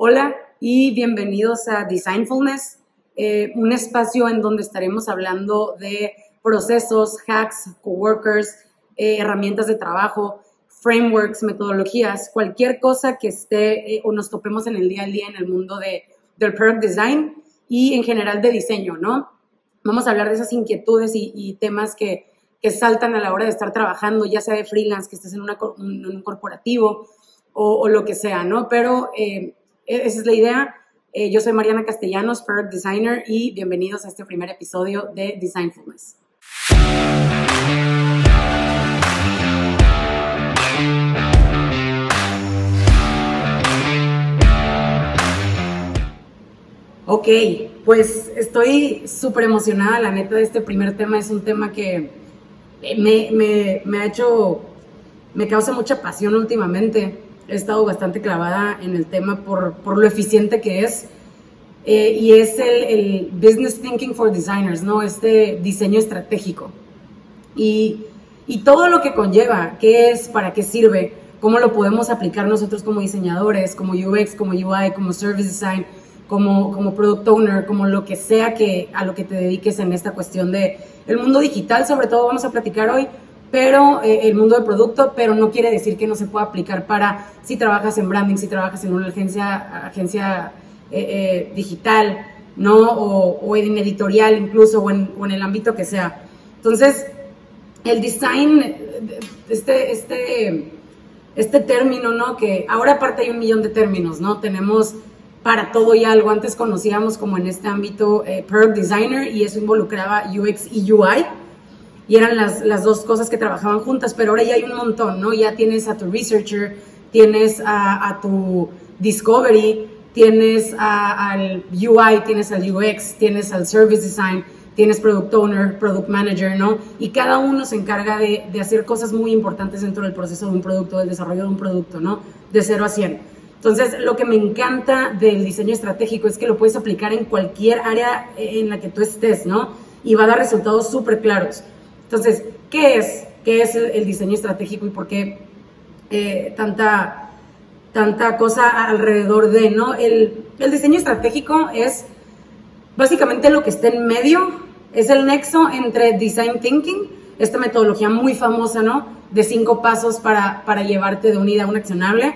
Hola y bienvenidos a Designfulness, eh, un espacio en donde estaremos hablando de procesos, hacks, coworkers, eh, herramientas de trabajo, frameworks, metodologías, cualquier cosa que esté eh, o nos topemos en el día a día en el mundo de, del product design y en general de diseño, ¿no? Vamos a hablar de esas inquietudes y, temas que, que, saltan a la hora de estar trabajando, ya sea de freelance, que estés en, una, un corporativo o, o, lo que sea, ¿no? Pero eh, esa es la idea. Eh, yo soy Mariana Castellanos, Product Designer, y bienvenidos a este primer episodio de Designfulness. Ok, pues estoy súper emocionada, la neta, de este primer tema. Es un tema que me, ha hecho, me causa mucha pasión últimamente. He estado bastante clavada en el tema por, lo eficiente que es. Eh, y es el, Business Thinking for Designers, ¿no? Este diseño estratégico. Y, y todo lo que conlleva, qué es, para qué sirve, cómo lo podemos aplicar nosotros como diseñadores, como UX, como UI, como Service Design como, como product owner, como lo que sea que a lo que te dediques en esta cuestión de el mundo digital, sobre todo vamos a platicar hoy, pero eh, el mundo del producto, pero no quiere decir que no se pueda aplicar para si trabajas en branding, si trabajas en una agencia, agencia eh, eh, digital, ¿no? O, o, en editorial incluso, o en, o en el ámbito que sea. Entonces, el design, este, este, este término, ¿no? Que ahora aparte hay un millón de términos, ¿no? Tenemos para todo y algo. Antes conocíamos como en este ámbito Product Designer y eso involucraba UX y UI y eran las, las, dos cosas que trabajaban juntas, pero ahora ya hay un montón, ¿no? Ya tienes a tu researcher, tienes a, tu discovery, tienes al UI, tienes al UX, tienes al service design, tienes product owner, product manager, ¿no? Y cada uno se encarga de, de hacer cosas muy importantes dentro del proceso de un producto, del desarrollo de un producto, ¿no? De 0 a 100. Entonces, lo que me encanta del diseño estratégico es que lo puedes aplicar en cualquier área en la que tú estés, ¿no? Y va a dar resultados súper claros. Entonces, ¿qué es? ¿Qué es el, diseño estratégico y por qué eh, tanta, tanta cosa alrededor de, ¿no? El, diseño estratégico es básicamente lo que está en medio, es el nexo entre design thinking, esta metodología muy famosa, ¿no? De cinco pasos para, para llevarte de una idea a un accionable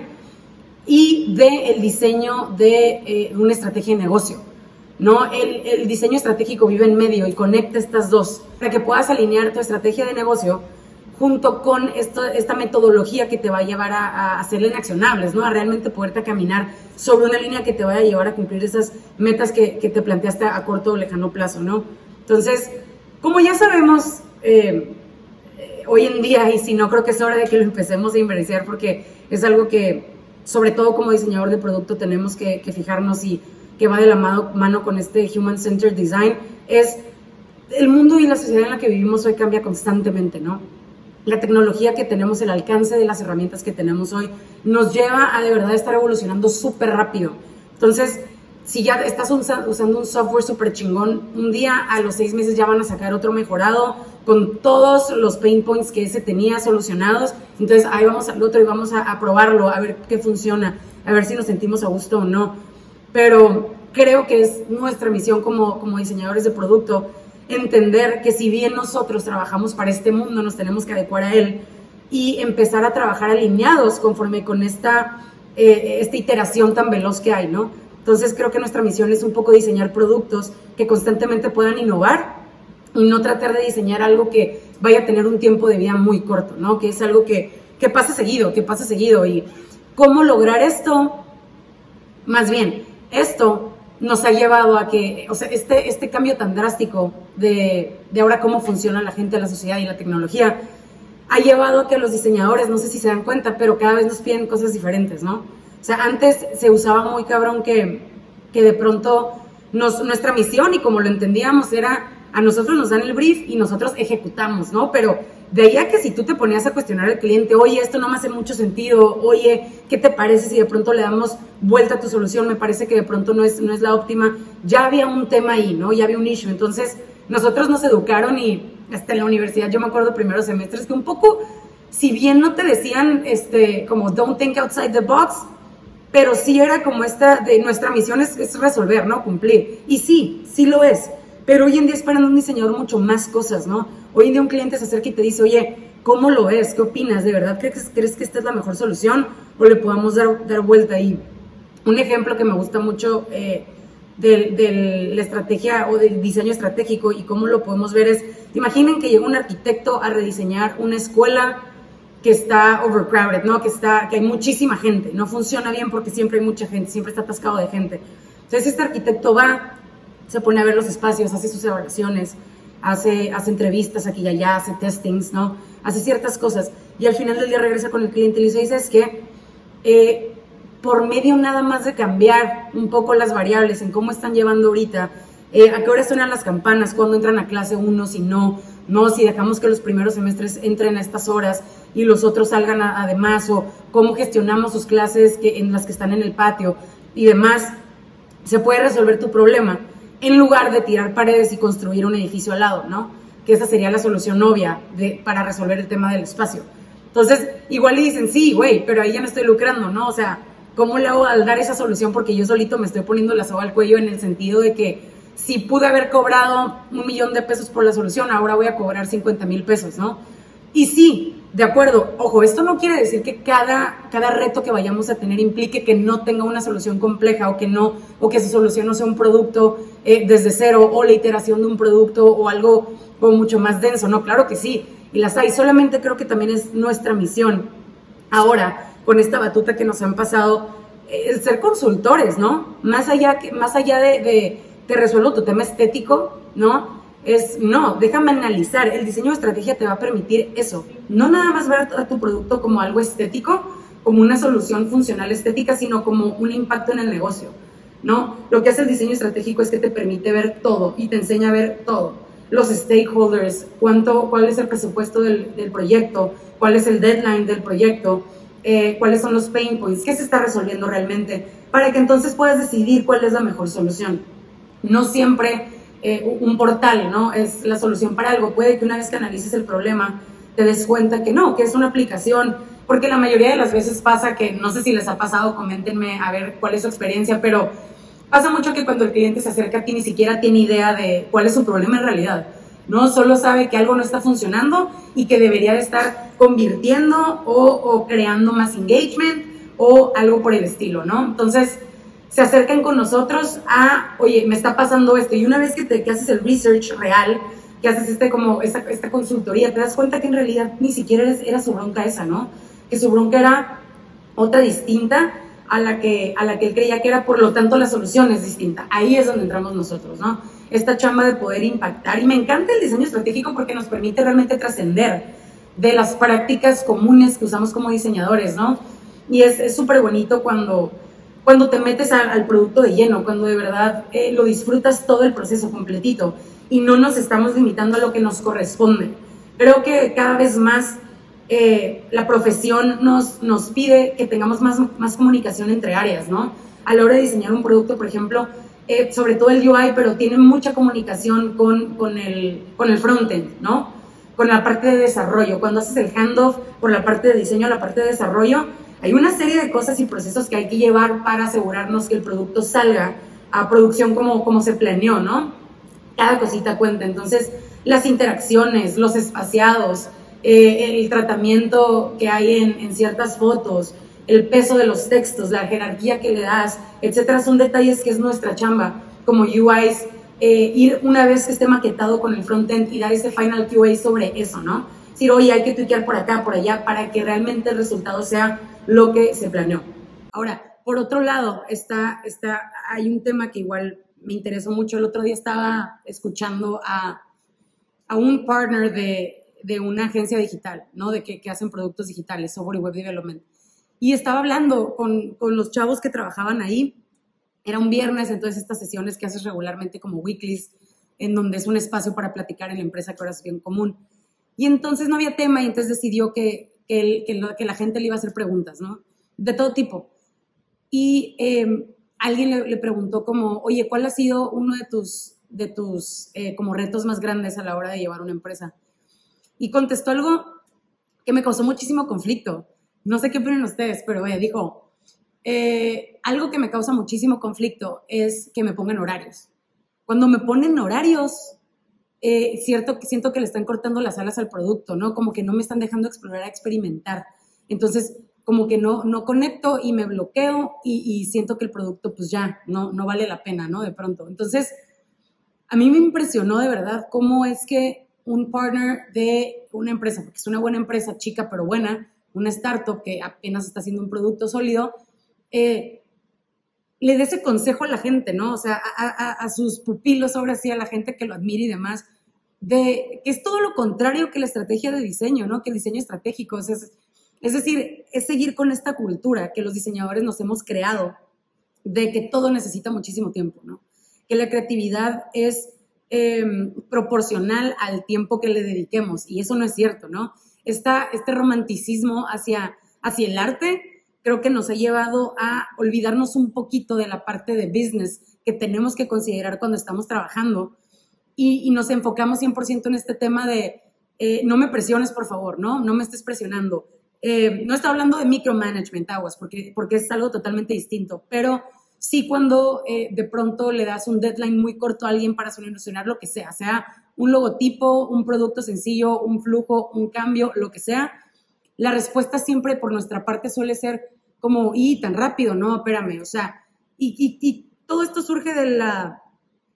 y del el diseño de eh, una estrategia de negocio. ¿No? El, el, diseño estratégico vive en medio y conecta estas dos para que puedas alinear tu estrategia de negocio junto con esto, esta metodología que te va a llevar a, a hacerle accionables, ¿no? a realmente poderte caminar sobre una línea que te vaya a llevar a cumplir esas metas que, que te planteaste a corto o lejano plazo. ¿no? Entonces, como ya sabemos, eh, eh, hoy en día, y si no, creo que es hora de que lo empecemos a invertir porque es algo que sobre todo como diseñador de producto tenemos que, fijarnos y que va de la mano, mano con este Human Centered Design, es el mundo y la sociedad en la que vivimos hoy cambia constantemente, ¿no? La tecnología que tenemos, el alcance de las herramientas que tenemos hoy, nos lleva a de verdad estar evolucionando súper rápido. Entonces, si ya estás usando un software súper chingón, un día a los seis meses ya van a sacar otro mejorado con todos los pain points que ese tenía solucionados. Entonces ahí vamos al otro y vamos a, probarlo, a ver qué funciona, a ver si nos sentimos a gusto o no. Pero creo que es nuestra misión como, como diseñadores de producto entender que si bien nosotros trabajamos para este mundo, nos tenemos que adecuar a él y empezar a trabajar alineados conforme con esta, eh, esta iteración tan veloz que hay, ¿no? Entonces creo que nuestra misión es un poco diseñar productos que constantemente puedan innovar y no tratar de diseñar algo que vaya a tener un tiempo de vida muy corto, ¿no? Que es algo que, que pasa seguido, que pasa seguido. Y cómo lograr esto, más bien, esto nos ha llevado a que, o sea, este, este cambio tan drástico de, de ahora cómo funciona la gente, la sociedad y la tecnología, ha llevado a que los diseñadores, no sé si se dan cuenta, pero cada vez nos piden cosas diferentes, ¿no? O sea, antes se usaba muy cabrón que, que de pronto nos, nuestra misión y como lo entendíamos era a nosotros nos dan el brief y nosotros ejecutamos, ¿no? Pero de ahí a que si tú te ponías a cuestionar al cliente, oye, esto no me hace mucho sentido, oye, ¿qué te parece si de pronto le damos vuelta a tu solución? Me parece que de pronto no es, no es la óptima. Ya había un tema ahí, ¿no? Ya había un issue. Entonces, nosotros nos educaron y hasta en la universidad, yo me acuerdo primeros semestres, que un poco, si bien no te decían, este, como don't think outside the box, pero sí era como esta, de nuestra misión es, es resolver, ¿no? Cumplir. Y sí, sí lo es, pero hoy en día esperan un diseñador mucho más cosas, ¿no? Hoy en día un cliente se acerca y te dice, oye, ¿cómo lo ves? ¿Qué opinas? ¿De verdad crees, crees que esta es la mejor solución o le podamos dar, dar vuelta ahí? Un ejemplo que me gusta mucho eh, de, la estrategia o del diseño estratégico y cómo lo podemos ver es, imaginen que llega un arquitecto a rediseñar una escuela que está overcrowded, ¿no? Que, está, que hay muchísima gente, no funciona bien porque siempre hay mucha gente, siempre está atascado de gente. Entonces este arquitecto va, se pone a ver los espacios, hace sus evaluaciones, hace, hace entrevistas aquí y allá, hace testings, ¿no? Hace ciertas cosas. Y al final del día regresa con el cliente y le dice, ¿sabes qué? Eh, por medio nada más de cambiar un poco las variables en cómo están llevando ahorita, eh, a qué hora suenan las campanas, cuándo entran a clase uno, si no, no, si dejamos que los primeros semestres entren a estas horas y los otros salgan además, o cómo gestionamos sus clases que, en las que están en el patio y demás, se puede resolver tu problema en lugar de tirar paredes y construir un edificio al lado, ¿no? Que esa sería la solución obvia de, para resolver el tema del espacio. Entonces, igual le dicen, sí, güey, pero ahí ya no estoy lucrando, ¿no? O sea, ¿cómo le hago al dar esa solución? Porque yo solito me estoy poniendo la soga al cuello en el sentido de que si pude haber cobrado un millón de pesos por la solución, ahora voy a cobrar 50 mil pesos, ¿no? Y sí, de acuerdo, ojo, esto no quiere decir que cada, cada reto que vayamos a tener implique que no tenga una solución compleja o que no, o que su solución no sea un producto eh, desde cero o la iteración de un producto o algo como mucho más denso, no, claro que sí, y las hay, solamente creo que también es nuestra misión. Ahora, con esta batuta que nos han pasado, el ser consultores, ¿no? Más allá, que, más allá de, de te resuelvo tu tema estético, ¿no? Es, no, déjame analizar. El diseño de estrategia te va a permitir eso. No nada más ver a tu producto como algo estético, como una solución funcional estética, sino como un impacto en el negocio, ¿no? Lo que hace el diseño estratégico es que te permite ver todo y te enseña a ver todo. Los stakeholders, cuánto, cuál es el presupuesto del, proyecto, cuál es el deadline del proyecto, eh, cuáles son los pain points, qué se está resolviendo realmente, para que entonces puedas decidir cuál es la mejor solución. No siempre eh, un portal ¿no? es la solución para algo. Puede que una vez que analices el problema te des cuenta que no, que es una aplicación, porque la mayoría de las veces pasa que, no sé si les ha pasado, coméntenme a ver cuál es su experiencia, pero pasa mucho que cuando el cliente se acerca a ti ni siquiera tiene idea de cuál es su problema en realidad. ¿no? Solo sabe que algo no está funcionando y que debería de estar convirtiendo o, creando más engagement o algo por el estilo, ¿no? Entonces, se acercan con nosotros a, oye, me está pasando esto. Y una vez que, te, que haces el research real, que haces este, como esta, esta consultoría, te das cuenta que en realidad ni siquiera era su bronca esa, ¿no? Que su bronca era otra distinta a la, que, a la que él creía que era, por lo tanto la solución es distinta. Ahí es donde entramos nosotros, ¿no? esta chamba de poder impactar. Y me encanta el diseño estratégico porque nos permite realmente trascender de las prácticas comunes que usamos como diseñadores, ¿no? Y es súper bonito cuando, cuando te metes al producto de lleno, cuando de verdad eh, lo disfrutas todo el proceso completito y no nos estamos limitando a lo que nos corresponde. Creo que cada vez más eh, la profesión nos, nos pide que tengamos más, más comunicación entre áreas, ¿no? A la hora de diseñar un producto, por ejemplo, eh, sobre todo el UI, pero tiene mucha comunicación con, con, el, con el frontend, ¿no? Con la parte de desarrollo. Cuando haces el handoff por la parte de diseño a la parte de desarrollo, hay una serie de cosas y procesos que hay que llevar para asegurarnos que el producto salga a producción como, como se planeó, ¿no? Cada cosita cuenta. Entonces, las interacciones, los espaciados, eh, el tratamiento que hay en, en ciertas fotos, el peso de los textos, la jerarquía que le das, etcétera, son detalles que es nuestra chamba como UIs, eh, ir una vez que esté maquetado con el frontend y dar ese final QA sobre eso, ¿no? Decir, oye, hay que tuitear por acá, por allá, para que realmente el resultado sea lo que se planeó. Ahora, por otro lado, está, está, hay un tema que igual me interesó mucho. El otro día estaba escuchando a, a un partner de, de, una agencia digital, ¿no? De que, que hacen productos digitales, software y web development y estaba hablando con, con, los chavos que trabajaban ahí. Era un viernes, entonces estas sesiones que haces regularmente como weeklies, en donde es un espacio para platicar en la empresa que ahora es bien común. Y entonces no había tema y entonces decidió que, que, que, la gente le iba a hacer preguntas, ¿no? De todo tipo. Y em, alguien le, preguntó como, oye, ¿cuál ha sido uno de tus, de tus eh, como retos más grandes a la hora de llevar una empresa? Y contestó algo que me causó muchísimo conflicto no sé qué opinan ustedes, pero ella dijo, eh, algo que me causa muchísimo conflicto es que me pongan horarios. Cuando me ponen horarios, eh, cierto, siento que le están cortando las alas al producto, ¿no? Como que no me están dejando explorar, experimentar. Entonces, como que no, no conecto y me bloqueo y, siento que el producto pues ya no, no vale la pena, ¿no? De pronto. Entonces, a mí me impresionó de verdad cómo es que un partner de una empresa, porque es una buena empresa, chica pero buena, una startup que apenas está haciendo un producto sólido, eh, le dé ese consejo a la gente, ¿no? O sea, a, sus pupilos, ahora sí, a la gente que lo admire y demás, de que es todo lo contrario que la estrategia de diseño, ¿no? Que el diseño estratégico. es, es decir, es seguir con esta cultura que los diseñadores nos hemos creado de que todo necesita muchísimo tiempo, ¿no? Que la creatividad es em, proporcional al tiempo que le dediquemos y eso no es cierto, ¿no? Esta, este romanticismo hacia, hacia el arte creo que nos ha llevado a olvidarnos un poquito de la parte de business que tenemos que considerar cuando estamos trabajando y, nos enfocamos 100% en este tema de eh, no me presiones, por favor, ¿no? No me estés presionando. Eh, no está hablando de micromanagement, aguas, porque, porque es algo totalmente distinto, pero sí cuando eh, de pronto le das un deadline muy corto a alguien para solucionar lo que sea, sea un logotipo, un producto sencillo, un flujo, un cambio, lo que sea, la respuesta siempre por nuestra parte suele ser como, y tan rápido, no, espérame, o sea, y, todo esto surge de la,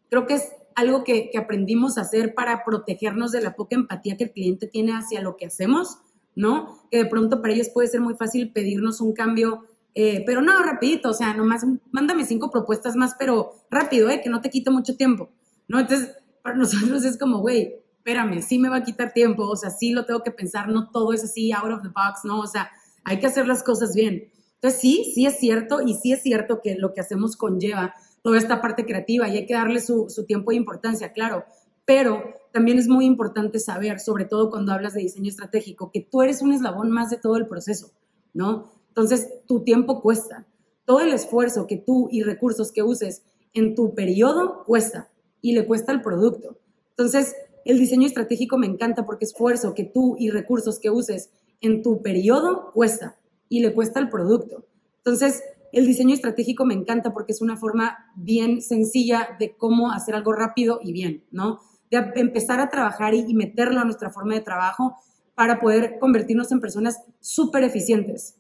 creo que es algo que, aprendimos a hacer para protegernos de la poca empatía que el cliente tiene hacia lo que hacemos, ¿no? Que de pronto para ellos puede ser muy fácil pedirnos un cambio, eh, pero no, rapidito, o sea, nomás mándame cinco propuestas más, pero rápido, ¿eh? Que no te quite mucho tiempo, ¿no? Entonces, para nosotros es como, güey, espérame, sí me va a quitar tiempo, o sea, sí lo tengo que pensar, no todo es así, out of the box, no, o sea, hay que hacer las cosas bien. Entonces, sí, sí es cierto, y sí es cierto que lo que hacemos conlleva toda esta parte creativa y hay que darle su, tiempo de importancia, claro, pero también es muy importante saber, sobre todo cuando hablas de diseño estratégico, que tú eres un eslabón más de todo el proceso, ¿no? Entonces, tu tiempo cuesta. Todo el esfuerzo que tú y recursos que uses en tu periodo cuesta y le cuesta al producto. Entonces, el diseño estratégico me encanta porque esfuerzo que tú y recursos que uses en tu periodo cuesta y le cuesta al producto. Entonces, el diseño estratégico me encanta porque es una forma bien sencilla de cómo hacer algo rápido y bien, ¿no? De empezar a trabajar y, meterlo a nuestra forma de trabajo para poder convertirnos en personas súper eficientes.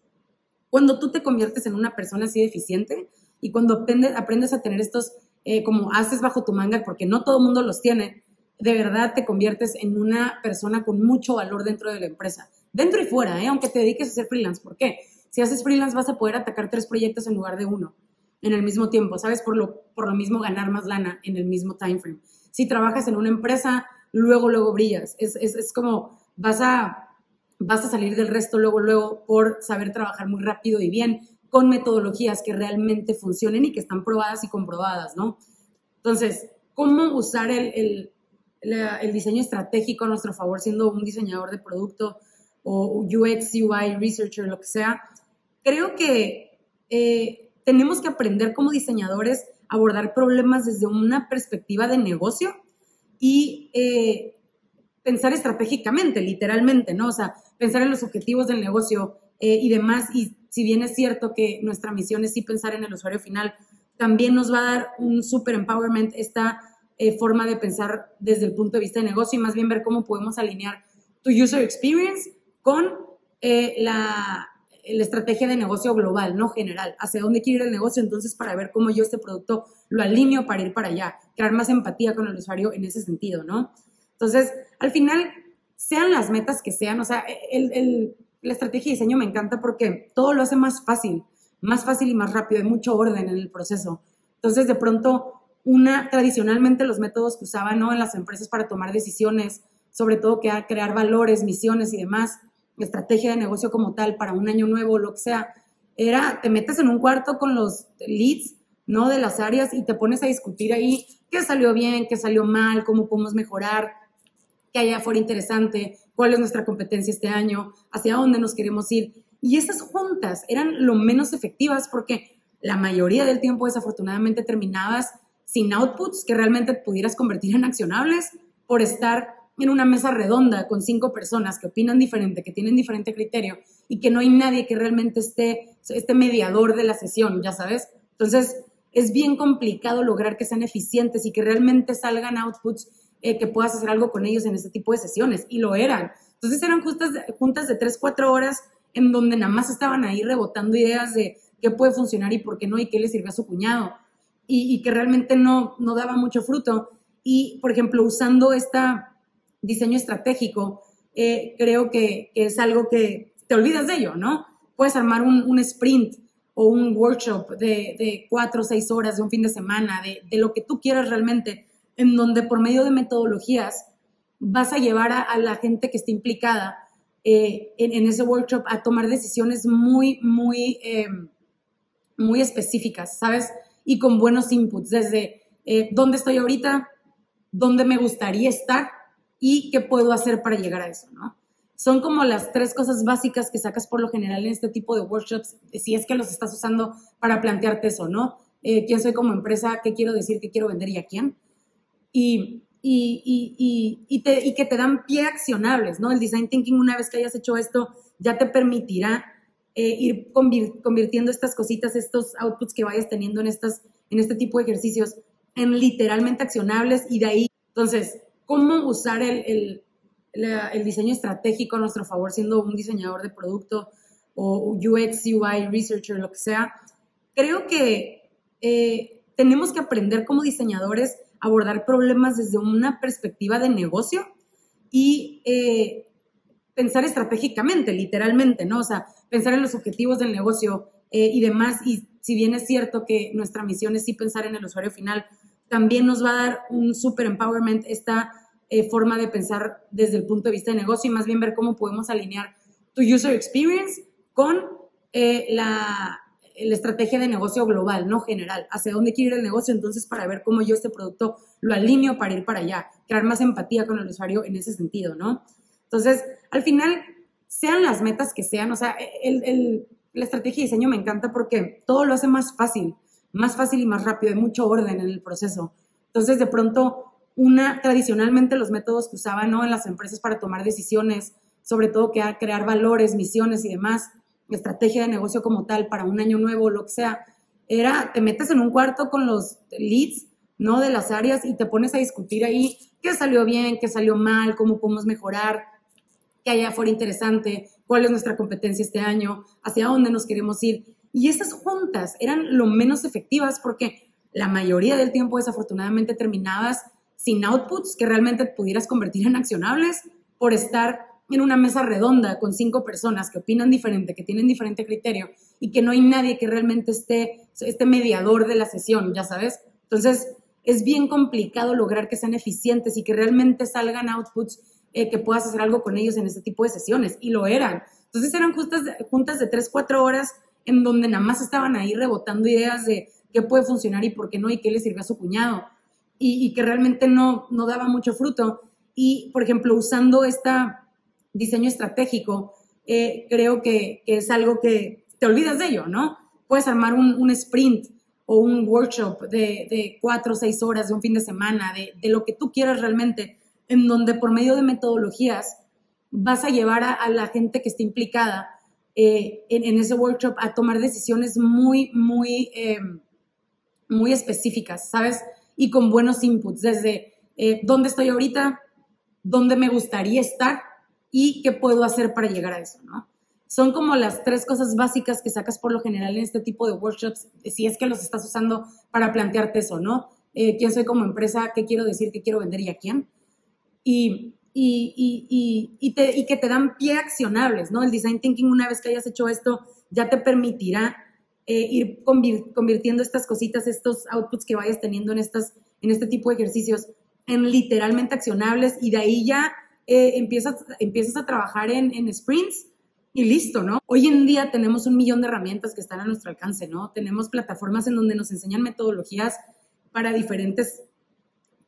Cuando tú te conviertes en una persona así eficiente y cuando aprendes, a tener estos eh, como haces bajo tu manga, porque no todo el mundo los tiene, de verdad te conviertes en una persona con mucho valor dentro de la empresa, dentro y fuera, ¿eh? aunque te dediques a hacer freelance. ¿Por qué? Si haces freelance vas a poder atacar tres proyectos en lugar de uno en el mismo tiempo, ¿sabes? Por lo, por lo mismo ganar más lana en el mismo time frame. Si trabajas en una empresa, luego, luego brillas. Es, es, es como vas a, vas a salir del resto luego, luego por saber trabajar muy rápido y bien con metodologías que realmente funcionen y que están probadas y comprobadas, ¿no? Entonces, ¿cómo usar el, el diseño estratégico a nuestro favor, siendo un diseñador de producto o UX, UI, researcher, lo que sea, creo que eh, tenemos que aprender como diseñadores a abordar problemas desde una perspectiva de negocio y eh, pensar estratégicamente, literalmente, ¿no? O sea, pensar en los objetivos del negocio eh, y demás. Y si bien es cierto que nuestra misión es sí pensar en el usuario final, también nos va a dar un super empowerment esta eh, forma de pensar desde el punto de vista de negocio y más bien ver cómo podemos alinear tu user experience con eh, la, la, estrategia de negocio global, no general, hacia dónde quiere ir el negocio, entonces para ver cómo yo este producto lo alineo para ir para allá, crear más empatía con el usuario en ese sentido, ¿no? Entonces, al final, sean las metas que sean, o sea, el, el, la estrategia de diseño me encanta porque todo lo hace más fácil, más fácil y más rápido, hay mucho orden en el proceso. Entonces, de pronto, una, tradicionalmente los métodos que usaban ¿no? en las empresas para tomar decisiones, sobre todo que crear valores, misiones y demás, estrategia de negocio como tal para un año nuevo, lo que sea, era, te metes en un cuarto con los leads, ¿no? De las áreas y te pones a discutir ahí qué salió bien, qué salió mal, cómo podemos mejorar, qué allá fuera interesante, cuál es nuestra competencia este año, hacia dónde nos queremos ir. Y esas juntas eran lo menos efectivas porque la mayoría del tiempo desafortunadamente terminabas sin outputs que realmente pudieras convertir en accionables por estar en una mesa redonda con cinco personas que opinan diferente, que tienen diferente criterio y que no hay nadie que realmente esté, este mediador de la sesión, ya sabes. Entonces, es bien complicado lograr que sean eficientes y que realmente salgan outputs eh, que puedas hacer algo con ellos en este tipo de sesiones. Y lo eran. Entonces eran juntas, juntas de tres, cuatro horas en donde nada más estaban ahí rebotando ideas de qué puede funcionar y por qué no y qué le sirve a su cuñado. Y, y que realmente no, no daba mucho fruto. Y, por ejemplo, usando esta diseño estratégico, eh, creo que, es algo que te olvidas de ello, ¿no? Puedes armar un, sprint o un workshop de, cuatro o seis horas de un fin de semana, de, lo que tú quieras realmente, en donde por medio de metodologías vas a llevar a, la gente que esté implicada eh, en, ese workshop a tomar decisiones muy, muy, em, muy específicas, ¿sabes? Y con buenos inputs, desde eh, dónde estoy ahorita, dónde me gustaría estar y qué puedo hacer para llegar a eso, ¿no? Son como las tres cosas básicas que sacas por lo general en este tipo de workshops, si es que los estás usando para plantearte eso, ¿no? Eh, ¿Quién soy como empresa? ¿Qué quiero decir? ¿Qué quiero vender y a quién? Y, y, y, te, y que te dan pie accionables, ¿no? El design thinking, una vez que hayas hecho esto, ya te permitirá eh, ir convirtiendo estas cositas, estos outputs que vayas teniendo en, estas, en este tipo de ejercicios, en literalmente accionables y de ahí, entonces, cómo usar el, diseño estratégico a nuestro favor siendo un diseñador de producto o UX, UI, researcher, lo que sea. Creo que eh, tenemos que aprender como diseñadores a abordar problemas desde una perspectiva de negocio y eh, pensar estratégicamente, literalmente, ¿no? O sea, pensar en los objetivos del negocio eh, y demás. Y si bien es cierto que nuestra misión es sí pensar en el usuario final, también nos va a dar un super empowerment esta eh, forma de pensar desde el punto de vista de negocio y más bien ver cómo podemos alinear tu user experience con eh, la, estrategia de negocio global, no general, hacia dónde quiere ir el negocio, entonces para ver cómo yo este producto lo alineo para ir para allá, crear más empatía con el usuario en ese sentido, ¿no? Entonces, al final, sean las metas que sean, o sea, el, la estrategia de diseño me encanta porque todo lo hace más fácil más fácil y más rápido, hay mucho orden en el proceso. Entonces, de pronto, una, tradicionalmente los métodos que usaban ¿no? en las empresas para tomar decisiones, sobre todo que crear valores, misiones y demás, estrategia de negocio como tal para un año nuevo, lo que sea, era, te metes en un cuarto con los leads, ¿no? De las áreas y te pones a discutir ahí qué salió bien, qué salió mal, cómo podemos mejorar, qué allá fuera interesante, cuál es nuestra competencia este año, hacia dónde nos queremos ir. Y esas juntas eran lo menos efectivas porque la mayoría del tiempo desafortunadamente terminabas sin outputs que realmente pudieras convertir en accionables por estar en una mesa redonda con cinco personas que opinan diferente, que tienen diferente criterio y que no hay nadie que realmente esté, este mediador de la sesión, ya sabes. Entonces, es bien complicado lograr que sean eficientes y que realmente salgan outputs eh, que puedas hacer algo con ellos en este tipo de sesiones. Y lo eran. Entonces, eran juntas, juntas de tres, cuatro horas en donde nada más estaban ahí rebotando ideas de qué puede funcionar y por qué no y qué le sirve a su cuñado y, que realmente no, no daba mucho fruto. Y, por ejemplo, usando este diseño estratégico, eh, creo que, es algo que te olvidas de ello, ¿no? Puedes armar un, sprint o un workshop de, cuatro o seis horas de un fin de semana, de, de, lo que tú quieras realmente, en donde por medio de metodologías vas a llevar a la gente que esté implicada eh, en, ese workshop a tomar decisiones muy, muy, eh, muy específicas, ¿sabes? Y con buenos inputs, desde eh, dónde estoy ahorita, dónde me gustaría estar y qué puedo hacer para llegar a eso, ¿no? Son como las tres cosas básicas que sacas por lo general en este tipo de workshops, si es que los estás usando para plantearte eso, ¿no? ¿Quién soy como empresa? ¿Qué quiero decir? ¿Qué quiero vender y a quién? Y y, y, te, y, que te dan pie accionables, ¿no? El design thinking, una vez que hayas hecho esto, ya te permitirá eh, ir convirtiendo estas cositas, estos outputs que vayas teniendo en, estas, en este tipo de ejercicios en literalmente accionables y de ahí ya eh, empiezas, empiezas a trabajar en, en sprints y listo, ¿no? Hoy en día tenemos un millón de herramientas que están a nuestro alcance, ¿no? Tenemos plataformas en donde nos enseñan metodologías para diferentes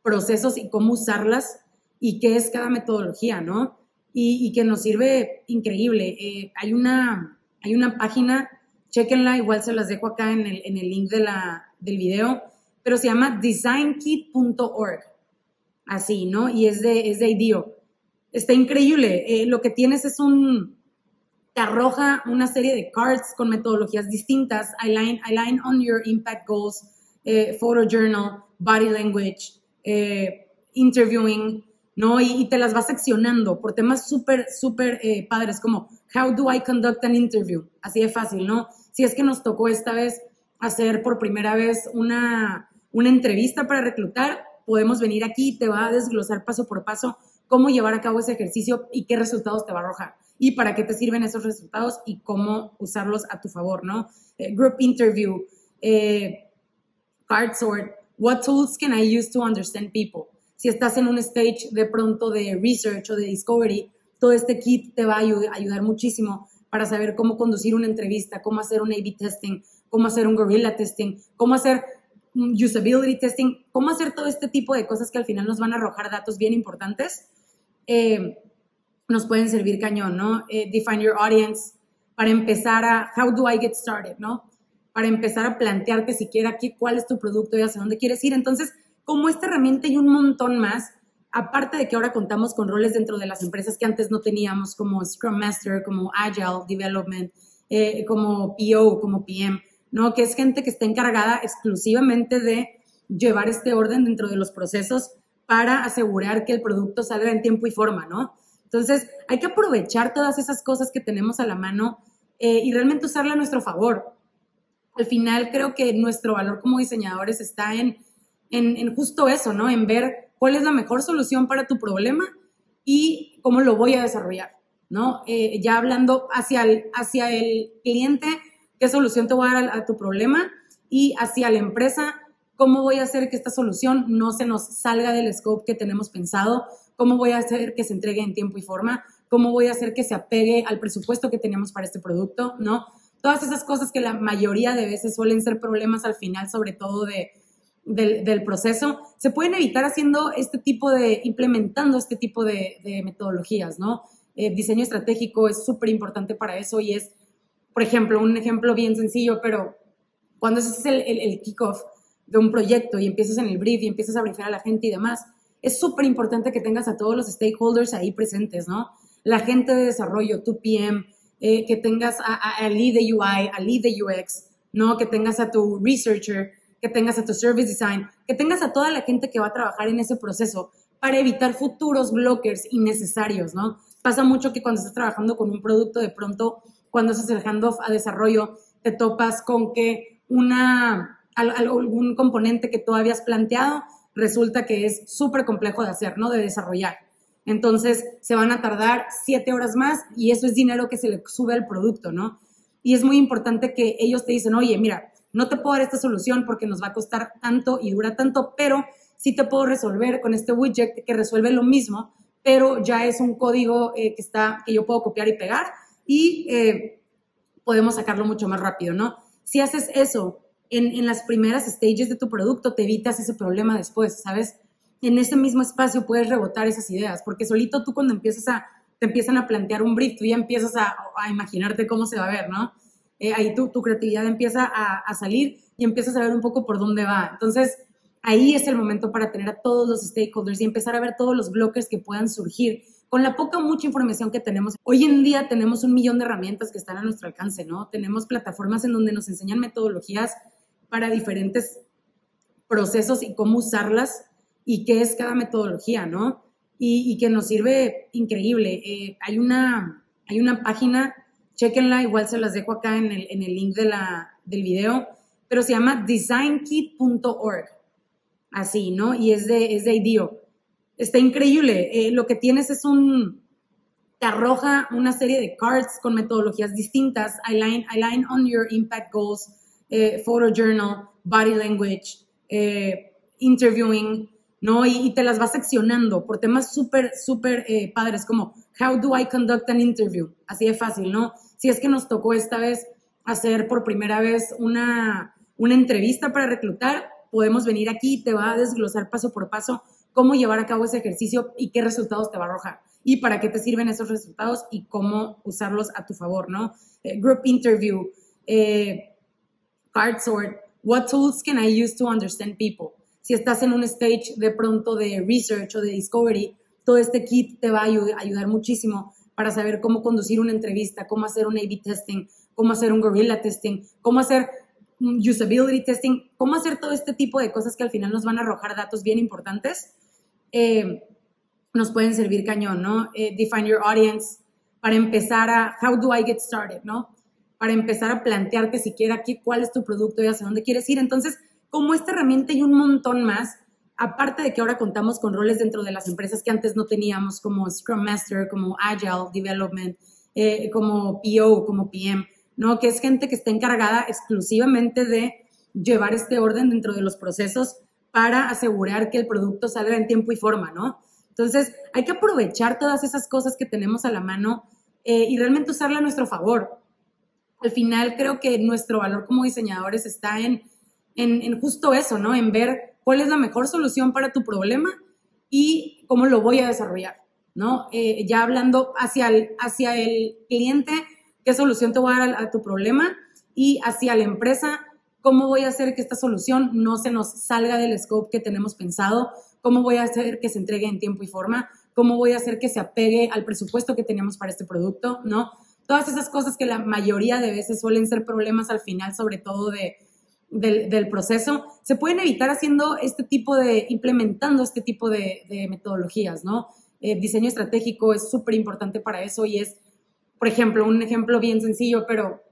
procesos y cómo usarlas y qué es cada metodología, ¿no? Y, que nos sirve increíble. Eh, hay, una, hay una página, chequenla, igual se las dejo acá en el, en el link de la, del video, pero se llama designkit.org, así, ¿no? Y es de, es de IDEO. está increíble. Eh, lo que tienes es un, te arroja una serie de cards con metodologías distintas, align, align on your impact goals, eh, photo journal, body language, eh, interviewing, ¿no? Y, te las vas seccionando por temas súper, súper eh, padres, como how do I conduct an interview? Así de fácil, ¿no? Si es que nos tocó esta vez hacer por primera vez una, una entrevista para reclutar, podemos venir aquí y te va a desglosar paso por paso cómo llevar a cabo ese ejercicio y qué resultados te va a arrojar y para qué te sirven esos resultados y cómo usarlos a tu favor, ¿no? Eh, group interview, eh, card sort, what tools can I use to understand people? Si estás en un stage de pronto de research o de discovery, todo este kit te va a ayudar, muchísimo para saber cómo conducir una entrevista, cómo hacer un A-B testing, cómo hacer un gorilla testing, cómo hacer usability testing, cómo hacer todo este tipo de cosas que al final nos van a arrojar datos bien importantes. Eh, nos pueden servir cañón, ¿no? Eh, define your audience, para empezar a, how do I get started, ¿no? Para empezar a plantearte siquiera aquí cuál es tu producto y hacia dónde quieres ir. Entonces, como esta herramienta y un montón más, aparte de que ahora contamos con roles dentro de las empresas que antes no teníamos, como Scrum Master, como Agile Development, eh, como PO, como PM, ¿no? Que es gente que está encargada exclusivamente de llevar este orden dentro de los procesos para asegurar que el producto salga en tiempo y forma, ¿no? Entonces, hay que aprovechar todas esas cosas que tenemos a la mano eh, y realmente usarla a nuestro favor. Al final, creo que nuestro valor como diseñadores está en, en, justo eso, ¿no? En ver cuál es la mejor solución para tu problema y cómo lo voy a desarrollar, ¿no? Eh, ya hablando hacia el, hacia el cliente, qué solución te voy a dar a, tu problema y hacia la empresa, cómo voy a hacer que esta solución no se nos salga del scope que tenemos pensado cómo voy a hacer que se entregue en tiempo y forma, cómo voy a hacer que se apegue al presupuesto que tenemos para este producto, ¿no? Todas esas cosas que la mayoría de veces suelen ser problemas al final, sobre todo de, del, proceso, se pueden evitar haciendo este tipo de, implementando este tipo de, metodologías, ¿no? Eh, diseño estratégico es súper importante para eso y es, por ejemplo, un ejemplo bien sencillo, pero cuando haces el, el, el kickoff de un proyecto y empiezas en el brief y empiezas a briefar a la gente y demás, es súper importante que tengas a todos los stakeholders ahí presentes, ¿no? La gente de desarrollo, tu PM, eh, que tengas a, lead de UI, a lead de UX, ¿no? Que tengas a tu researcher, que tengas a tu service design, que tengas a toda la gente que va a trabajar en ese proceso para evitar futuros blockers innecesarios, ¿no? Pasa mucho que cuando estás trabajando con un producto, de pronto, cuando haces el handoff a desarrollo, te topas con que una, algún componente que tú habías planteado resulta que es súper complejo de hacer, ¿no? De desarrollar. Entonces, se van a tardar siete horas más y eso es dinero que se le sube al producto, ¿no? Y es muy importante que ellos te dicen, oye, mira, no te puedo dar esta solución porque nos va a costar tanto y dura tanto, pero sí te puedo resolver con este widget que resuelve lo mismo, pero ya es un código eh, que, está, que yo puedo copiar y pegar y eh, podemos sacarlo mucho más rápido, ¿no? Si haces eso en, las primeras stages de tu producto, te evitas ese problema después, ¿sabes? En ese mismo espacio puedes rebotar esas ideas, porque solito tú cuando empiezas a, te empiezan a plantear un brief, tú ya empiezas a, imaginarte cómo se va a ver, ¿no? Eh, ahí tu, tu creatividad empieza a, a, salir y empiezas a ver un poco por dónde va. Entonces, ahí es el momento para tener a todos los stakeholders y empezar a ver todos los bloques que puedan surgir con la poca o mucha información que tenemos. Hoy en día tenemos un millón de herramientas que están a nuestro alcance, ¿no? Tenemos plataformas en donde nos enseñan metodologías para diferentes procesos y cómo usarlas y qué es cada metodología, ¿no? Y, que nos sirve increíble. Eh, hay, una, hay una página, chequenla, igual se las dejo acá en el, en el link de la, del video, pero se llama designkit.org, así, ¿no? Y es de, es de IDEO. Está increíble. Eh, lo que tienes es un, te arroja una serie de cards con metodologías distintas, align, align on your impact goals, eh, photo journal, body language, eh, interviewing, ¿no? Y, te las vas seccionando por temas súper, súper eh, padres, como how do I conduct an interview, así de fácil, ¿no? Si es que nos tocó esta vez hacer por primera vez una, una entrevista para reclutar, podemos venir aquí y te va a desglosar paso por paso cómo llevar a cabo ese ejercicio y qué resultados te va a arrojar y para qué te sirven esos resultados y cómo usarlos a tu favor, ¿no? Eh, group interview, eh, card sort, what tools can I use to understand people? Si estás en un stage de pronto de research o de discovery, todo este kit te va a ayudar muchísimo para saber cómo conducir una entrevista, cómo hacer un A-B testing, cómo hacer un gorilla testing, cómo hacer usability testing, cómo hacer todo este tipo de cosas que al final nos van a arrojar datos bien importantes, eh, nos pueden servir cañón, ¿no? Eh, define your audience, para empezar a, how do I get started, ¿no? Para empezar a plantearte siquiera aquí cuál es tu producto y hacia dónde quieres ir. Entonces, como esta herramienta y un montón más, aparte de que ahora contamos con roles dentro de las empresas que antes no teníamos, como Scrum Master, como Agile Development, eh, como PO, como PM, ¿no? Que es gente que está encargada exclusivamente de llevar este orden dentro de los procesos para asegurar que el producto salga en tiempo y forma, ¿no? Entonces, hay que aprovechar todas esas cosas que tenemos a la mano eh, y realmente usarla a nuestro favor. Al final, creo que nuestro valor como diseñadores está en, en, justo eso, ¿no? En ver cuál es la mejor solución para tu problema y cómo lo voy a desarrollar, ¿no? Eh, ya hablando hacia el, hacia el cliente, qué solución te voy a dar a, tu problema y hacia la empresa, cómo voy a hacer que esta solución no se nos salga del scope que tenemos pensado, cómo voy a hacer que se entregue en tiempo y forma, cómo voy a hacer que se apegue al presupuesto que tenemos para este producto, ¿no? Todas esas cosas que la mayoría de veces suelen ser problemas al final, sobre todo de, del, proceso, se pueden evitar haciendo este tipo de, implementando este tipo de, metodologías, ¿no? Eh, diseño estratégico es súper importante para eso y es por ejemplo, un ejemplo bien sencillo, pero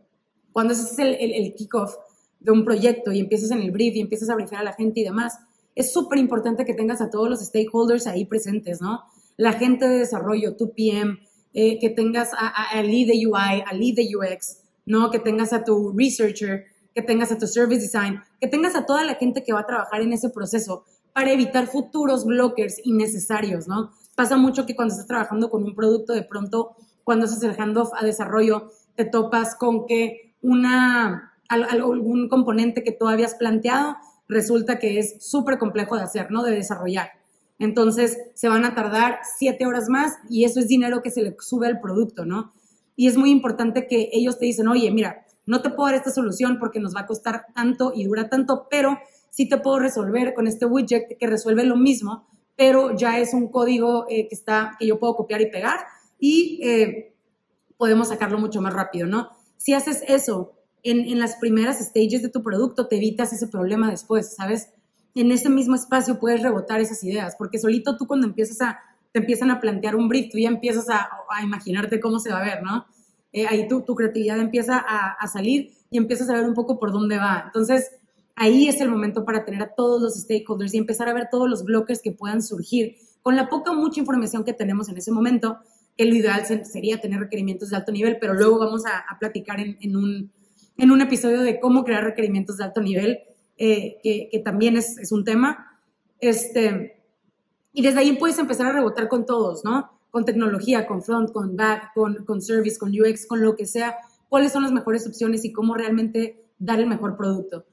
cuando haces el, el, el kickoff de un proyecto y empiezas en el brief y empiezas a briefar a la gente y demás, es súper importante que tengas a todos los stakeholders ahí presentes, ¿no? La gente de desarrollo, tu PM, eh, que tengas a, lead de UI, a lead de UX, ¿no? Que tengas a tu researcher, que tengas a tu service design, que tengas a toda la gente que va a trabajar en ese proceso para evitar futuros blockers innecesarios, ¿no? Pasa mucho que cuando estás trabajando con un producto, de pronto cuando haces el handoff a desarrollo, te topas con que una, algún componente que tú habías planteado resulta que es súper complejo de hacer, ¿no? De desarrollar. Entonces, se van a tardar siete horas más y eso es dinero que se le sube al producto, ¿no? Y es muy importante que ellos te dicen, oye, mira, no te puedo dar esta solución porque nos va a costar tanto y dura tanto, pero sí te puedo resolver con este widget que resuelve lo mismo, pero ya es un código eh, que, está, que yo puedo copiar y pegar y eh, podemos sacarlo mucho más rápido, ¿no? Si haces eso en, las primeras stages de tu producto, te evitas ese problema después, ¿sabes? En ese mismo espacio puedes rebotar esas ideas, porque solito tú cuando empiezas a, te empiezan a plantear un brief, tú ya empiezas a, imaginarte cómo se va a ver, ¿no? Eh, ahí tu, creatividad empieza a, salir y empiezas a ver un poco por dónde va. Entonces, ahí es el momento para tener a todos los stakeholders y empezar a ver todos los bloques que puedan surgir. Con la poca o mucha información que tenemos en ese momento, que lo ideal sería tener requerimientos de alto nivel, pero luego vamos a, platicar en, un, episodio de cómo crear requerimientos de alto nivel, eh, que, también es, es, un tema. Este, y desde ahí puedes empezar a rebotar con todos, ¿no? Con tecnología, con front, con back, con, con service, con UX, con lo que sea. ¿Cuáles son las mejores opciones y cómo realmente dar el mejor producto?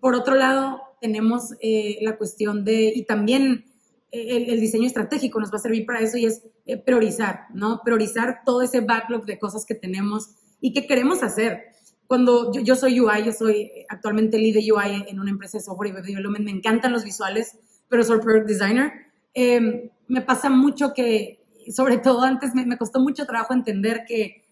Por otro lado, tenemos eh, la cuestión de, y también el, diseño estratégico nos va a servir para eso y es eh, priorizar, ¿no? Priorizar todo ese backlog de cosas que tenemos y que queremos hacer. Cuando yo, soy UI, yo soy actualmente lead de UI en una empresa de software y web development, me encantan los visuales, pero soy product designer. Em, me pasa mucho que, sobre todo antes, me, costó mucho trabajo entender que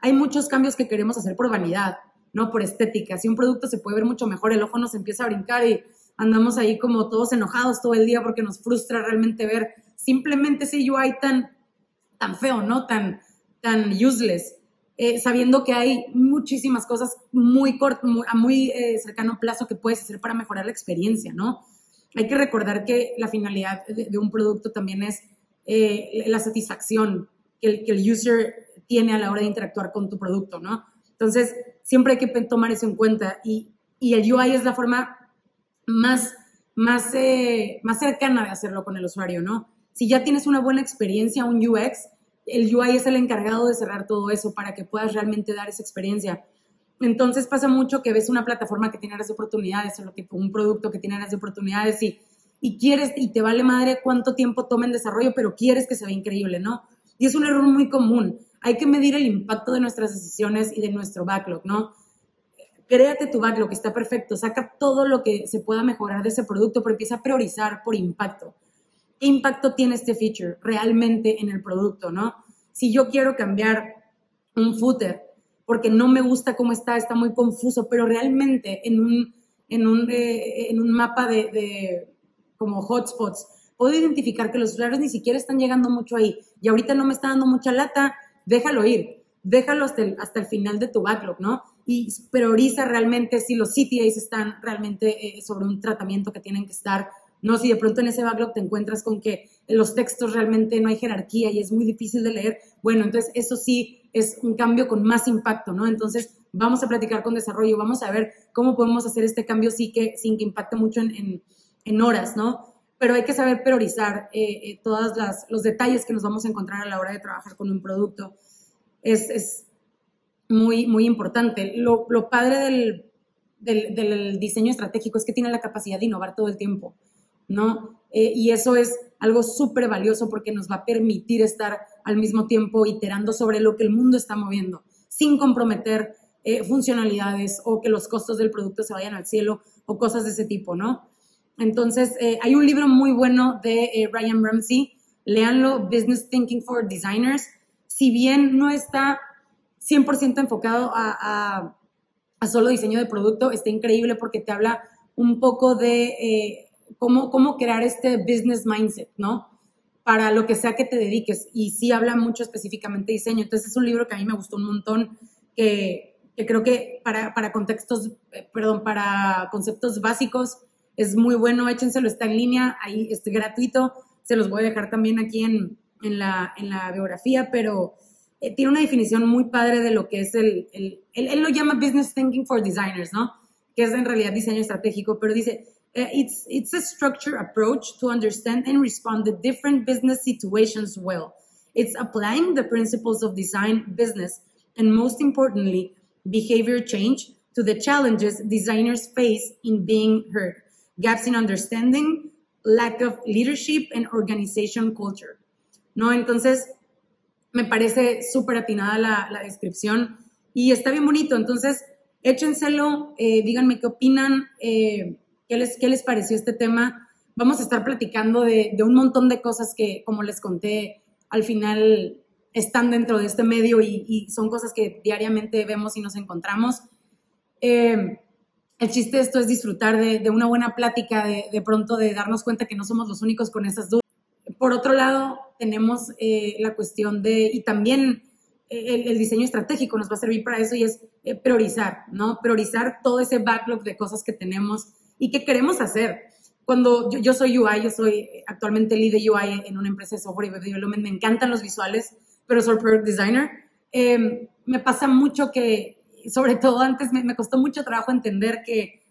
hay muchos cambios que queremos hacer por vanidad, no por estética. Si un producto se puede ver mucho mejor, el ojo nos empieza a brincar y andamos ahí como todos enojados todo el día porque nos frustra realmente ver simplemente ese UI tan, tan feo, ¿no? Tan, tan useless. Eh, sabiendo que hay muchísimas cosas muy, corto, a muy eh, cercano plazo que puedes hacer para mejorar la experiencia, ¿no? Hay que recordar que la finalidad de, un producto también es eh, la satisfacción que el, que el user tiene a la hora de interactuar con tu producto, ¿no? Entonces, siempre hay que tomar eso en cuenta y, y el UI es la forma más, más, eh, más cercana de hacerlo con el usuario, ¿no? Si ya tienes una buena experiencia, un UX, el UI es el encargado de cerrar todo eso para que puedas realmente dar esa experiencia. Entonces pasa mucho que ves una plataforma que tiene áreas de oportunidades o lo tipo un producto que tiene áreas de oportunidades y, y quieres y te vale madre cuánto tiempo toma en desarrollo, pero quieres que se vea increíble, ¿no? Y es un error muy común. Hay que medir el impacto de nuestras decisiones y de nuestro backlog, ¿no? créate tu backlog, está perfecto, saca todo lo que se pueda mejorar de ese producto, pero empieza a priorizar por impacto. ¿qué impacto tiene este feature realmente en el producto, no? Si yo quiero cambiar un footer porque no me gusta cómo está, está muy confuso, pero realmente en un, en un, eh, en un mapa de, de como hotspots, puedo identificar que los usuarios ni siquiera están llegando mucho ahí y ahorita no me está dando mucha lata, déjalo ir, déjalo hasta el, hasta el final de tu backlog, ¿no? Y prioriza realmente si los CTAs están realmente eh, sobre un tratamiento que tienen que estar, no si de pronto en ese backlog te encuentras con que los textos realmente no hay jerarquía y es muy difícil de leer, bueno, entonces eso sí es un cambio con más impacto, ¿no? Entonces vamos a platicar con desarrollo, vamos a ver cómo podemos hacer este cambio sí que, sin que impacte mucho en, en, horas, ¿no? Pero hay que saber priorizar eh, eh, todos los detalles que nos vamos a encontrar a la hora de trabajar con un producto es, muy, muy importante. Lo, padre del, diseño estratégico es que tiene la capacidad de innovar todo el tiempo, ¿no? Eh, y eso es algo súper valioso porque nos va a permitir estar al mismo tiempo iterando sobre lo que el mundo está moviendo, sin comprometer eh, funcionalidades o que los costos del producto se vayan al cielo o cosas de ese tipo, ¿no? Entonces, eh, hay un libro muy bueno de Ryan Ramsey, léanlo, Business Thinking for Designers si bien no está 100% enfocado a, solo diseño de producto, está increíble porque te habla un poco de eh, cómo, cómo crear este business mindset, ¿no? Para lo que sea que te dediques. Y sí habla mucho específicamente de diseño. Entonces es un libro que a mí me gustó un montón, que, creo que para, para contextos, eh, perdón, para conceptos básicos es muy bueno. Échenselo, está en línea, ahí es gratuito. Se los voy a dejar también aquí en, en la, en la biografía, pero eh, tiene una definición muy padre de lo que es el, el, él, lo llama business thinking for designers, ¿no? Que es en realidad diseño estratégico, pero dice, eh, it's, it's a structured approach to understand and respond to different business situations well. It's applying the principles of design, business, and most importantly, behavior change to the challenges designers face in being heard, gaps in understanding, lack of leadership, and organization culture. ¿no? Entonces, me parece súper atinada la, descripción y está bien bonito. Entonces, échenselo, eh, díganme qué opinan, eh, qué, les, qué les pareció este tema. Vamos a estar platicando de, un montón de cosas que, como les conté, al final están dentro de este medio y, son cosas que diariamente vemos y nos encontramos. Eh, el chiste de esto es disfrutar de, una buena plática, de, de, pronto de darnos cuenta que no somos los únicos con esas dudas. Por otro lado, tenemos eh, la cuestión de, y también eh, el, diseño estratégico nos va a servir para eso y es eh, priorizar, ¿no? Priorizar todo ese backlog de cosas que tenemos y que queremos hacer. Cuando yo, soy UI, yo soy actualmente lead de UI en una empresa de software y web development, me encantan los visuales, pero soy product designer. Em, me pasa mucho que, sobre todo antes, me, costó mucho trabajo entender que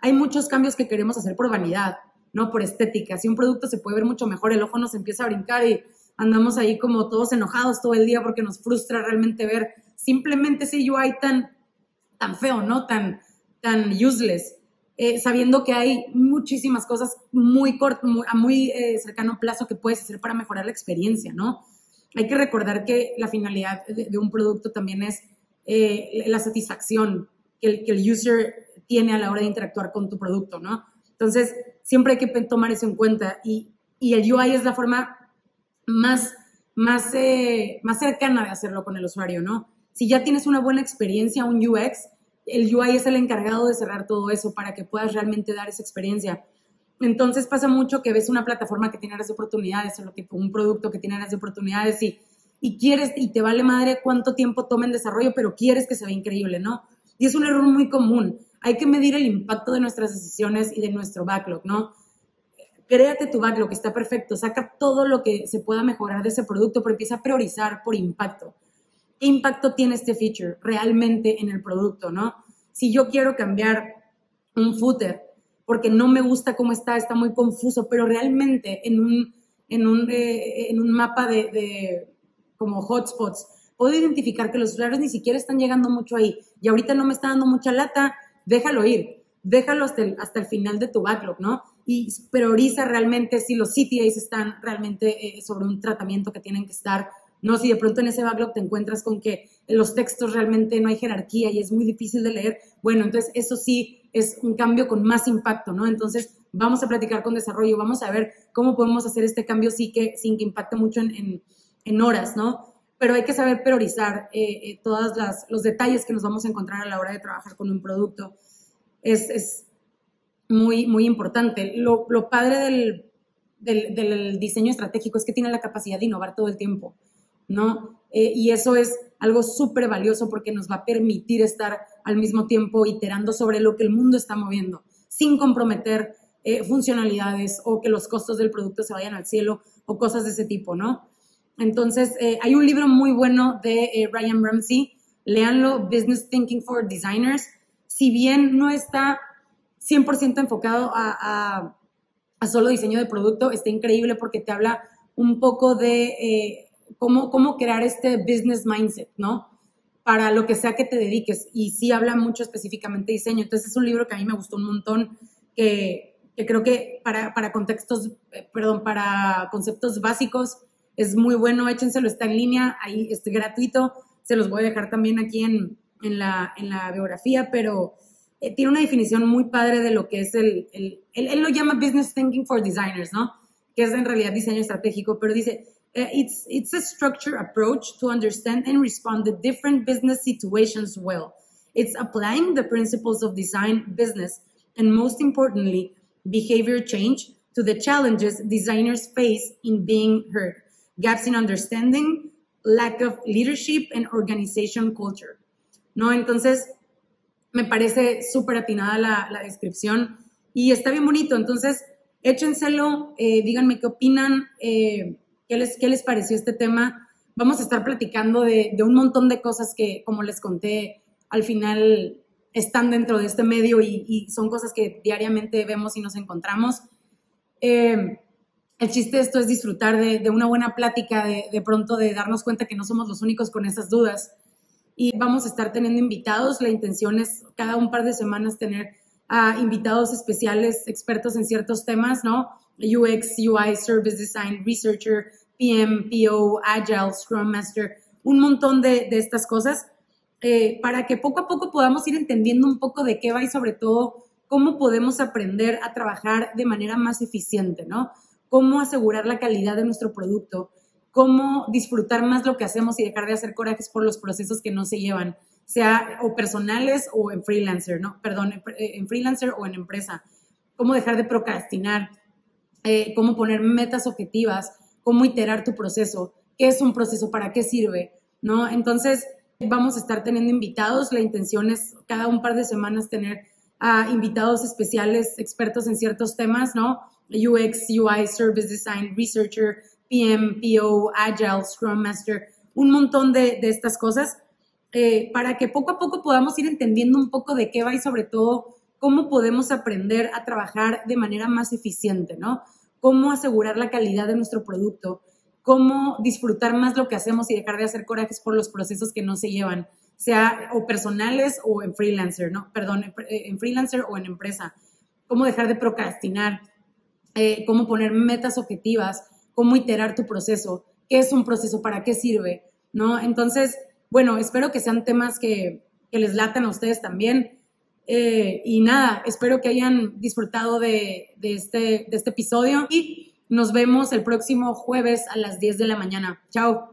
hay muchos cambios que queremos hacer por vanidad ¿no? Por estética. Si un producto se puede ver mucho mejor, el ojo nos empieza a brincar y andamos ahí como todos enojados todo el día porque nos frustra realmente ver simplemente ese UI tan, tan feo, ¿no? Tan, tan useless. Eh, sabiendo que hay muchísimas cosas muy, a muy eh, cercano plazo que puedes hacer para mejorar la experiencia, ¿no? Hay que recordar que la finalidad de, un producto también es eh, la satisfacción que el, que el user tiene a la hora de interactuar con tu producto, ¿no? Entonces, siempre hay que tomar eso en cuenta y, y el UI es la forma más, más, eh, más cercana de hacerlo con el usuario, ¿no? Si ya tienes una buena experiencia, un UX, el UI es el encargado de cerrar todo eso para que puedas realmente dar esa experiencia. Entonces pasa mucho que ves una plataforma que tiene áreas de oportunidades o un producto que tiene áreas de oportunidades y, y quieres y te vale madre cuánto tiempo toma en desarrollo, pero quieres que se vea increíble, ¿no? Y es un error muy común hay que medir el impacto de nuestras decisiones y de nuestro backlog, ¿no? Créate tu backlog, está perfecto, saca todo lo que se pueda mejorar de ese producto, pero empieza a priorizar por impacto. ¿Qué impacto tiene este feature realmente en el producto, no? Si yo quiero cambiar un footer porque no me gusta cómo está, está muy confuso, pero realmente en un, en un, eh, en un mapa de, de como hotspots, puedo identificar que los usuarios ni siquiera están llegando mucho ahí. Y ahorita no me está dando mucha lata, déjalo ir, déjalo hasta el, hasta el final de tu backlog, ¿no? Y prioriza realmente si los CTAs están realmente eh, sobre un tratamiento que tienen que estar, no si de pronto en ese backlog te encuentras con que los textos realmente no hay jerarquía y es muy difícil de leer, bueno, entonces eso sí es un cambio con más impacto, ¿no? Entonces vamos a platicar con desarrollo, vamos a ver cómo podemos hacer este cambio sí que, sin que impacte mucho en, en, horas, ¿no? Pero hay que saber priorizar eh, eh, todos los detalles que nos vamos a encontrar a la hora de trabajar con un producto. Es, es muy, muy importante. Lo, lo padre del, del, del, diseño estratégico es que tiene la capacidad de innovar todo el tiempo, ¿no? Eh, y eso es algo súper valioso porque nos va a permitir estar al mismo tiempo iterando sobre lo que el mundo está moviendo, sin comprometer eh, funcionalidades o que los costos del producto se vayan al cielo o cosas de ese tipo, ¿no? Entonces, eh, hay un libro muy bueno de eh, Ryan Ramsey, léanlo, Business Thinking for Designers. Si bien no está 100% enfocado a, solo diseño de producto, está increíble porque te habla un poco de cómo, cómo crear este business mindset, ¿no? Para lo que sea que te dediques. Y sí habla mucho específicamente de diseño. Entonces, es un libro que a mí me gustó un montón, que que creo que para, para contextos, eh, perdón, para conceptos básicos es muy bueno, échenselo, está en línea, ahí es gratuito, se los voy a dejar también aquí en, en, la, en la biografía, pero eh, tiene una definición muy padre de lo que es el, el, él, lo llama Business Thinking for Designers, ¿no? Que es en realidad diseño estratégico, pero dice, eh, it's, it's a structured approach to understand and respond to different business situations well. It's applying the principles of design, business, and most importantly, behavior change to the challenges designers face in being heard, gaps in understanding, lack of leadership and organization culture. ¿No? Entonces, me parece súper atinada la, la, descripción y está bien bonito. Entonces, échenselo, eh, díganme qué opinan, eh, qué, les, qué les pareció este tema. Vamos a estar platicando de, de un montón de cosas que, como les conté, al final están dentro de este medio y, son cosas que diariamente vemos y nos encontramos. Eh, el chiste de esto es disfrutar de, una buena plática, de, pronto de darnos cuenta que no somos los únicos con esas dudas. Y vamos a estar teniendo invitados. La intención es cada un par de semanas tener a invitados especiales, expertos en ciertos temas, ¿no? UX, UI, Service Design, Researcher, PM, PO, Agile, Scrum Master, un montón de, estas cosas eh, para que poco a poco podamos ir entendiendo un poco de qué va y sobre todo cómo podemos aprender a trabajar de manera más eficiente, ¿no? Cómo asegurar la calidad de nuestro producto, cómo disfrutar más lo que hacemos y dejar de hacer corajes por los procesos que no se llevan, sea o personales o en freelancer, ¿no? Perdón, en freelancer o en empresa. Cómo dejar de procrastinar, eh, cómo poner metas objetivas, cómo iterar tu proceso, qué es un proceso, para qué sirve, ¿no? Entonces, Vamos a estar teniendo invitados. La intención es cada un par de semanas tener a invitados especiales, expertos en ciertos temas, ¿no? UX, UI, Service Design, Researcher, PM, PO, Agile, Scrum Master, un montón de, estas cosas, eh, para que poco a poco podamos ir entendiendo un poco de qué va y sobre todo cómo podemos aprender a trabajar de manera más eficiente, ¿no? Cómo asegurar la calidad de nuestro producto, cómo disfrutar más lo que hacemos y dejar de hacer corajes por los procesos que no se llevan, sea o personales o en freelancer, ¿no? Perdón, en freelancer o en empresa. Cómo dejar de procrastinar, eh, cómo poner metas objetivas, cómo iterar tu proceso, qué es un proceso, para qué sirve, ¿no? Entonces, bueno, espero que sean temas que, que les latan a ustedes también. Eh, y nada, espero que hayan disfrutado de, de, este, de este episodio y nos vemos el próximo jueves a las 10 de la mañana. Chao.